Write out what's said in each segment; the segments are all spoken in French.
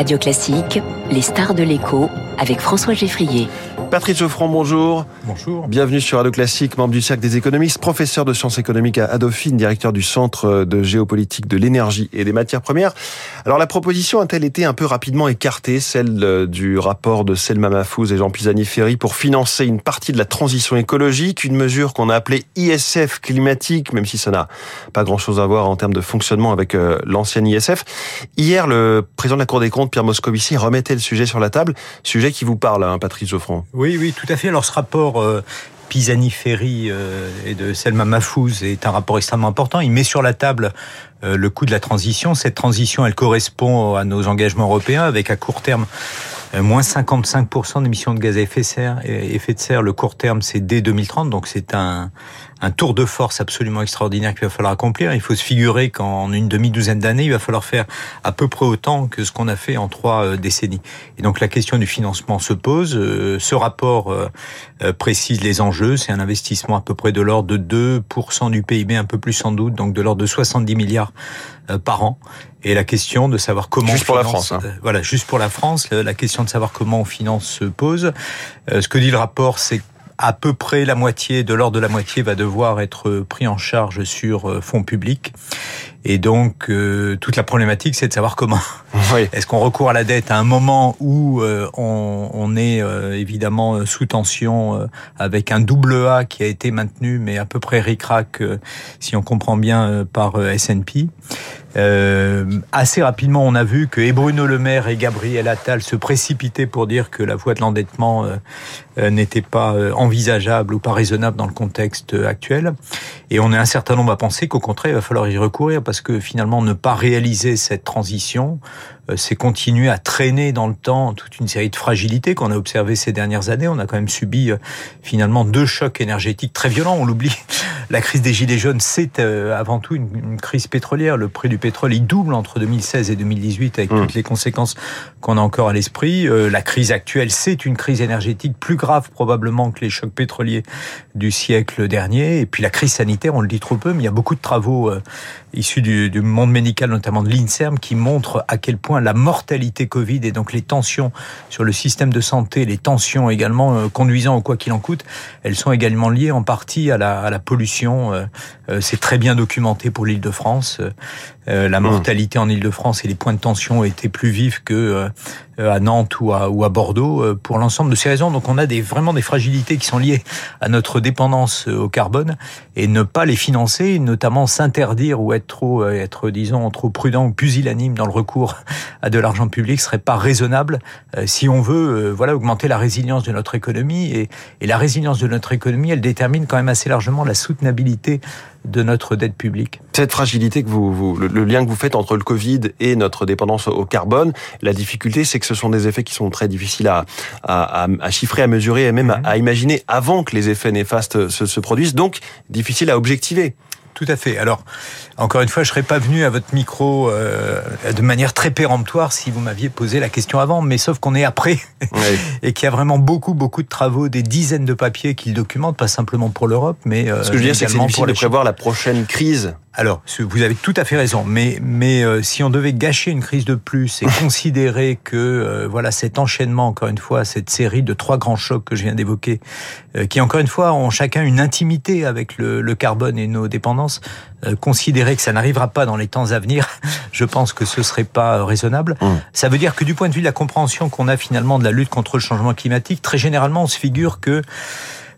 Radio Classique, les stars de l'écho avec François Geffrier. Patrice Geoffrand, bonjour. Bonjour. Bienvenue sur Radio Classique, membre du Cercle des économistes, professeur de sciences économiques à Dauphine, directeur du Centre de géopolitique de l'énergie et des matières premières. Alors la proposition a-t-elle été un peu rapidement écartée, celle euh, du rapport de Selma Mahfouz et Jean Pisani-Ferry pour financer une partie de la transition écologique, une mesure qu'on a appelée ISF climatique, même si ça n'a pas grand-chose à voir en termes de fonctionnement avec euh, l'ancienne ISF. Hier, le président de la Cour des comptes, Pierre Moscovici, remettait le sujet sur la table, sujet qui vous parle, hein, Patrice Geoffrand. Oui, oui, tout à fait. Alors ce rapport euh, Pisani-Ferry euh, et de Selma Mahfouz est un rapport extrêmement important. Il met sur la table euh, le coût de la transition. Cette transition, elle correspond à nos engagements européens avec à court terme moins 55% d'émissions de gaz à effet de serre. Effet de serre, le court terme, c'est dès 2030, donc c'est un, un tour de force absolument extraordinaire qu'il va falloir accomplir. Il faut se figurer qu'en une demi-douzaine d'années, il va falloir faire à peu près autant que ce qu'on a fait en trois euh, décennies. Et donc la question du financement se pose. Euh, ce rapport euh, précise les enjeux. C'est un investissement à peu près de l'ordre de 2% du PIB, un peu plus sans doute, donc de l'ordre de 70 milliards par an. Et la question de savoir comment juste pour la France, hein. voilà, juste pour la France, la question de savoir comment on finance se pose. ce que dit le rapport, c'est à peu près la moitié, de l'ordre de la moitié, va devoir être pris en charge sur euh, fonds publics. Et donc, euh, toute la problématique, c'est de savoir comment. Est-ce qu'on recourt à la dette à un moment où euh, on, on, est évidemment sous tension avec un double A qui a été maintenu, mais à peu près ric-rac, si on comprend bien, par S&P euh, assez rapidement, on a vu que et Bruno Le Maire et Gabriel Attal se précipitaient pour dire que la voie de l'endettement euh, euh, n'était pas envisageable ou pas raisonnable dans le contexte actuel. Et on est un certain nombre à penser qu'au contraire, il va falloir y recourir parce que finalement, ne pas réaliser cette transition, c'est continuer à traîner dans le temps toute une série de fragilités qu'on a observées ces dernières années. On a quand même subi finalement deux chocs énergétiques très violents. On l'oublie. La crise des gilets jaunes, c'est avant tout une, une crise pétrolière. Le prix du pétrole, il double entre 2016 et 2018 avec mmh. toutes les conséquences qu'on a encore à l'esprit. Euh, la crise actuelle, c'est une crise énergétique plus grave probablement que les chocs pétroliers du siècle dernier. Et puis la crise sanitaire, on le dit trop peu, mais il y a beaucoup de travaux euh, issus du, du, monde médical, notamment de l'INSERM, qui montrent à quel point la mortalité Covid et donc les tensions sur le système de santé, les tensions également euh, conduisant au quoi qu'il en coûte, elles sont également liées en partie à la, à la pollution. C'est très bien documenté pour l'île de France. Euh, la hmm. mortalité en Ile-de-France et les points de tension étaient plus vifs que euh, euh, à Nantes ou à, ou à Bordeaux pour l'ensemble de ces raisons. Donc on a des, vraiment des fragilités qui sont liées à notre dépendance au carbone et ne pas les financer, notamment s'interdire ou être trop, être disons trop prudent ou pusillanime dans le recours à de l'argent public serait pas raisonnable si on veut voilà augmenter la résilience de notre économie et, et la résilience de notre économie elle détermine quand même assez largement la soutenabilité de notre dette publique. Cette fragilité que vous, vous le, lien que vous faites entre le Covid et notre dépendance au carbone, la difficulté, c'est que ce sont des effets qui sont très difficiles à, à, à chiffrer, à mesurer et même à, imaginer avant que les effets néfastes se, se produisent, donc difficile à objectiver. Tout à fait. Alors, encore une fois, je serais pas venu à votre micro euh, de manière très péremptoire si vous m'aviez posé la question avant, mais sauf qu'on est après et qu'il y a vraiment beaucoup, beaucoup de travaux, des dizaines de papiers qui le documentent, pas simplement pour l'Europe, mais euh, Ce que je veux dire, c'est que c'est difficile de prévoir la prochaine crise alors, vous avez tout à fait raison, mais mais euh, si on devait gâcher une crise de plus et considérer que euh, voilà cet enchaînement, encore une fois, cette série de trois grands chocs que je viens d'évoquer, euh, qui encore une fois ont chacun une intimité avec le, le carbone et nos dépendances, considérer que ça n'arrivera pas dans les temps à venir, je pense que ce serait pas raisonnable. Mmh. Ça veut dire que du point de vue de la compréhension qu'on a finalement de la lutte contre le changement climatique, très généralement, on se figure que euh,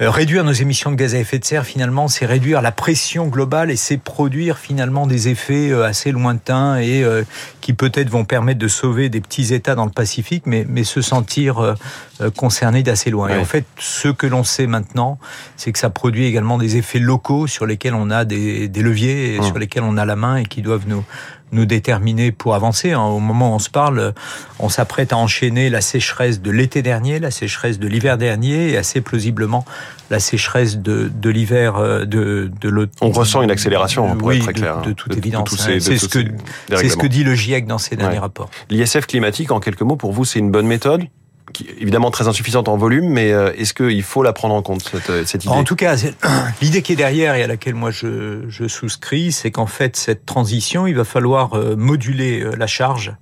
réduire nos émissions de gaz à effet de serre, finalement, c'est réduire la pression globale et c'est produire finalement des effets euh, assez lointains et euh, qui peut-être vont permettre de sauver des petits États dans le Pacifique, mais, mais se sentir concernés d'assez loin. Et en fait, ce que l'on sait maintenant, c'est que ça produit également des effets locaux sur lesquels on a des, des leviers, et mmh. sur lesquels on a la main et qui doivent nous, nous déterminer pour avancer. Hein. Au moment où on se parle, on s'apprête à enchaîner la sécheresse de l'été dernier, la sécheresse de l'hiver dernier et assez plausiblement la sécheresse de, de l'hiver euh, de, de l'automne. On ressent une accélération, pour oui, être très clair. De, de toute évidence. Hein. C'est ce, que, ce que dit le GIEC dans ses derniers rapports. L'ISF climatique, en quelques mots, pour vous, c'est une bonne méthode? Évidemment très insuffisante en volume, mais euh, est-ce qu'il faut la prendre en compte, cette, euh, idée? En tout cas, l'idée qui est derrière et à laquelle moi je, souscris, c'est qu'en fait, cette transition, il va falloir euh, moduler la charge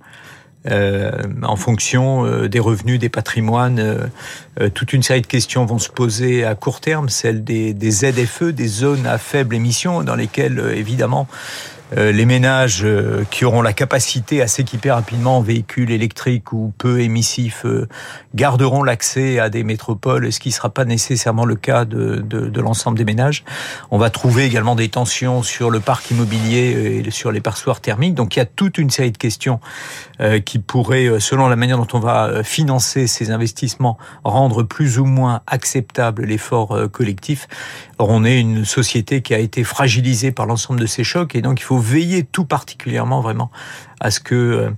en fonction des revenus, des patrimoines. toute une série de questions vont se poser à court terme, celle des, des ZFE, des zones à faible émission, dans lesquelles évidemment euh, les ménages euh, qui auront la capacité à s'équiper rapidement en véhicules électriques ou peu émissifs euh, garderont l'accès à des métropoles, ce qui ne sera pas nécessairement le cas de, de, de l'ensemble des ménages. On va trouver également des tensions sur le parc immobilier et sur les passoires thermiques. Donc il y a toute une série de questions qui pourraient, selon la manière dont on va financer ces investissements, rendre plus ou moins acceptable l'effort collectif. Or, on est une société qui a été fragilisée par l'ensemble de ces chocs et donc il faut veiller tout particulièrement vraiment à ce que euh,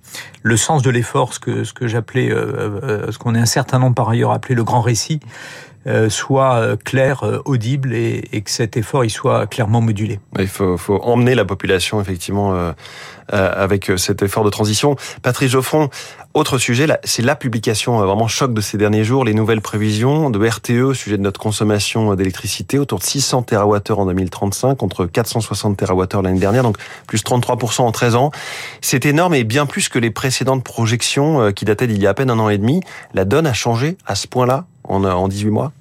le sens de l'effort, ce que, ce que j'appelais, euh, euh, ce qu'on est un certain nombre par ailleurs appelé le grand récit, soit clair, audible et, que cet effort il soit clairement modulé. Il faut, emmener la population effectivement avec cet effort de transition. Patrice Geoffron, autre sujet, c'est la publication vraiment choc de ces derniers jours, les nouvelles prévisions de RTE au sujet de notre consommation d'électricité, autour de 600 TWh en 2035 contre 460 TWh l'année dernière, donc plus 33% en 13 ans. C'est énorme et bien plus que les précédentes projections qui dataient d'il y a à peine un an et demi. La donne a changé à ce point-là en, en 18 mois?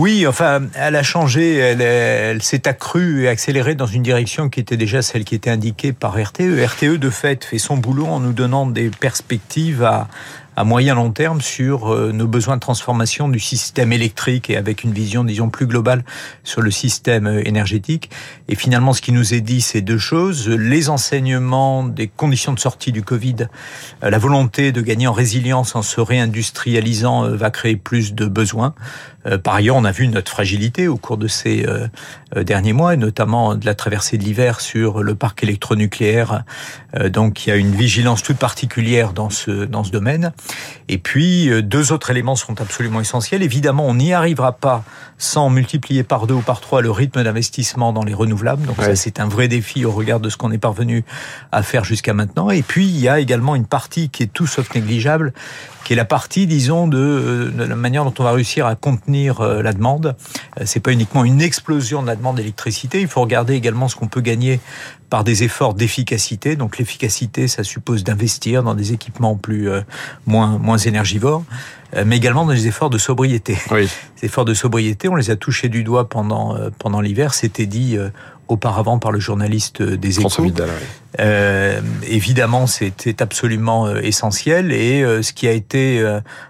Oui, enfin, elle a changé, elle, s'est accrue et accélérée dans une direction qui était déjà celle qui était indiquée par RTE. RTE, de fait, fait son boulot en nous donnant des perspectives à, à moyen long terme sur euh, nos besoins de transformation du système électrique et avec une vision, disons, plus globale sur le système euh, énergétique. Et finalement, ce qui nous est dit, c'est deux choses. Les enseignements des conditions de sortie du Covid, euh, la volonté de gagner en résilience en se réindustrialisant va créer plus de besoins. Par ailleurs, on a vu notre fragilité au cours de ces derniers mois, et notamment de la traversée de l'hiver sur le parc électronucléaire. Donc, il y a une vigilance toute particulière dans ce, dans ce domaine. Et puis, euh, deux autres éléments sont absolument essentiels. Évidemment, on n'y arrivera pas sans multiplier par deux ou par trois le rythme d'investissement dans les renouvelables. Donc ça, c'est un vrai défi au regard de ce qu'on est parvenu à faire jusqu'à maintenant. Et puis, il y a également une partie qui est tout sauf négligeable, qui est la partie, disons, de, euh, de la manière dont on va réussir à contenir euh, la demande. C'est pas uniquement une explosion de la demande d'électricité. Il faut regarder également ce qu'on peut gagner par des efforts d'efficacité. Donc l'efficacité, ça suppose d'investir dans des équipements plus moins moins énergivores. Euh, mais également dans les efforts de sobriété. Oui. Les efforts de sobriété, on les a touchés du doigt pendant, euh, pendant l'hiver. C'était dit euh, auparavant par le journaliste des Échos. Vidal, euh, évidemment, c'était absolument euh, essentiel et euh, ce qui a été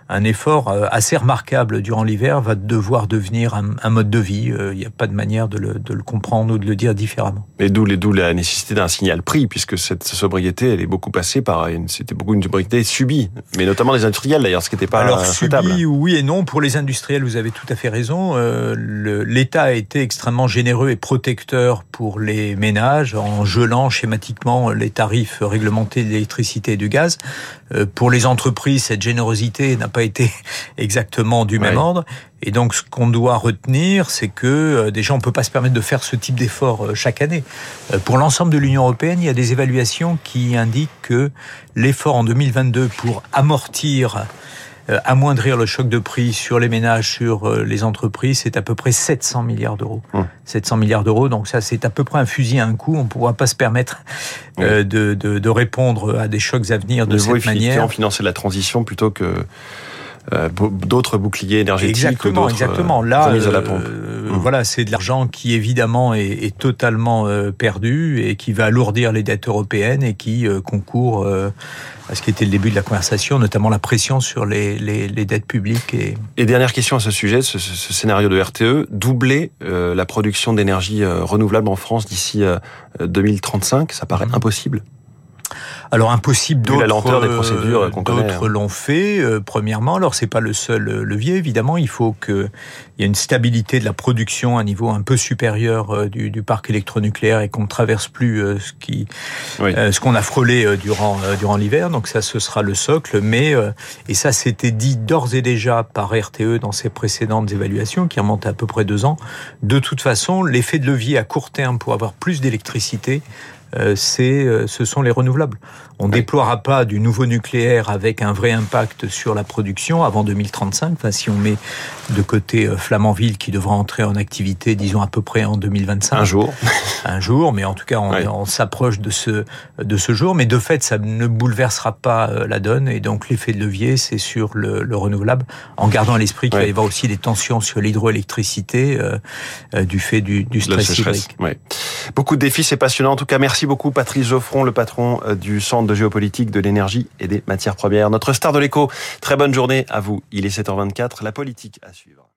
un effort assez remarquable durant l'hiver va devoir devenir un, mode de vie. Il n'y a pas de manière de le, de le, comprendre ou de le dire différemment. Et d'où la nécessité d'un signal prix, puisque cette sobriété, elle est beaucoup passée par une, c'était beaucoup une sobriété subie, mais notamment les industriels d'ailleurs, ce qui n'était pas Alors subie, oui et non. Pour les industriels, vous avez tout à fait raison. L'État a été extrêmement généreux et protecteur pour les ménages en gelant schématiquement les tarifs réglementés de l'électricité et du gaz. Euh, pour les entreprises, cette générosité n'a pas été exactement du même ordre. Et donc, ce qu'on doit retenir, c'est que euh, déjà, on peut pas se permettre de faire ce type d'effort euh, chaque année. Pour l'ensemble de l'Union européenne, il y a des évaluations qui indiquent que l'effort en 2022 pour amortir amoindrir le choc de prix sur les ménages, sur euh, les entreprises, c'est à peu près 700 milliards d'euros. 700 hum. milliards d'euros, donc ça c'est à peu près un fusil à un coup. On ne pourra pas se permettre euh, de, de, de, répondre à des chocs à venir de cette manière. financer la transition plutôt que d'autres boucliers énergétiques exactement, exactement. Là, à la pompe. Hum. voilà, c'est de l'argent qui évidemment est, est totalement perdu et qui va alourdir les dettes européennes et qui concourt ce qui était le début de la conversation, notamment la pression sur les, les, les dettes publiques. Et... et... dernière question à ce sujet, ce, ce scénario de RTE, doubler euh, la production d'énergie euh, renouvelable en France d'ici 2035, euh, ça paraît mmh. impossible? Alors impossible d'autres. La lenteur des procédures qu'on D'autres hein. l'ont fait. Euh, premièrement, alors c'est pas le seul euh, levier. Évidemment, il faut que il y ait une stabilité de la production à un niveau un peu supérieur euh, du, du parc électronucléaire et qu'on ne traverse plus ce qui, ce qu'on a frôlé durant durant l'hiver. Donc ça, ce sera le socle. Mais et ça, c'était dit d'ores et déjà par RTE dans ses précédentes évaluations, qui remontent à, à peu près deux ans. De toute façon, l'effet de levier à court terme pour avoir plus d'électricité c'est, ce sont les renouvelables. On ne déploiera pas du nouveau nucléaire avec un vrai impact sur la production avant 2035. Enfin, si on met de côté Flamanville qui devra entrer en activité, disons à peu près en 2025. Un jour. Un jour, mais en tout cas, on, on s'approche de ce de ce jour. Mais de fait, ça ne bouleversera pas la donne. Et donc, l'effet de levier, c'est sur le, le, renouvelable, en gardant à l'esprit qu'il va y avoir aussi des tensions sur l'hydroélectricité euh, euh, du fait du, du stress hydrique. Beaucoup de défis, c'est passionnant. En tout cas, merci beaucoup Patrice Geoffron, le patron euh, du Centre de géopolitique de l'énergie et des matières premières. Notre star de l'écho. Très bonne journée à vous. Il est 7h24. La politique à suivre.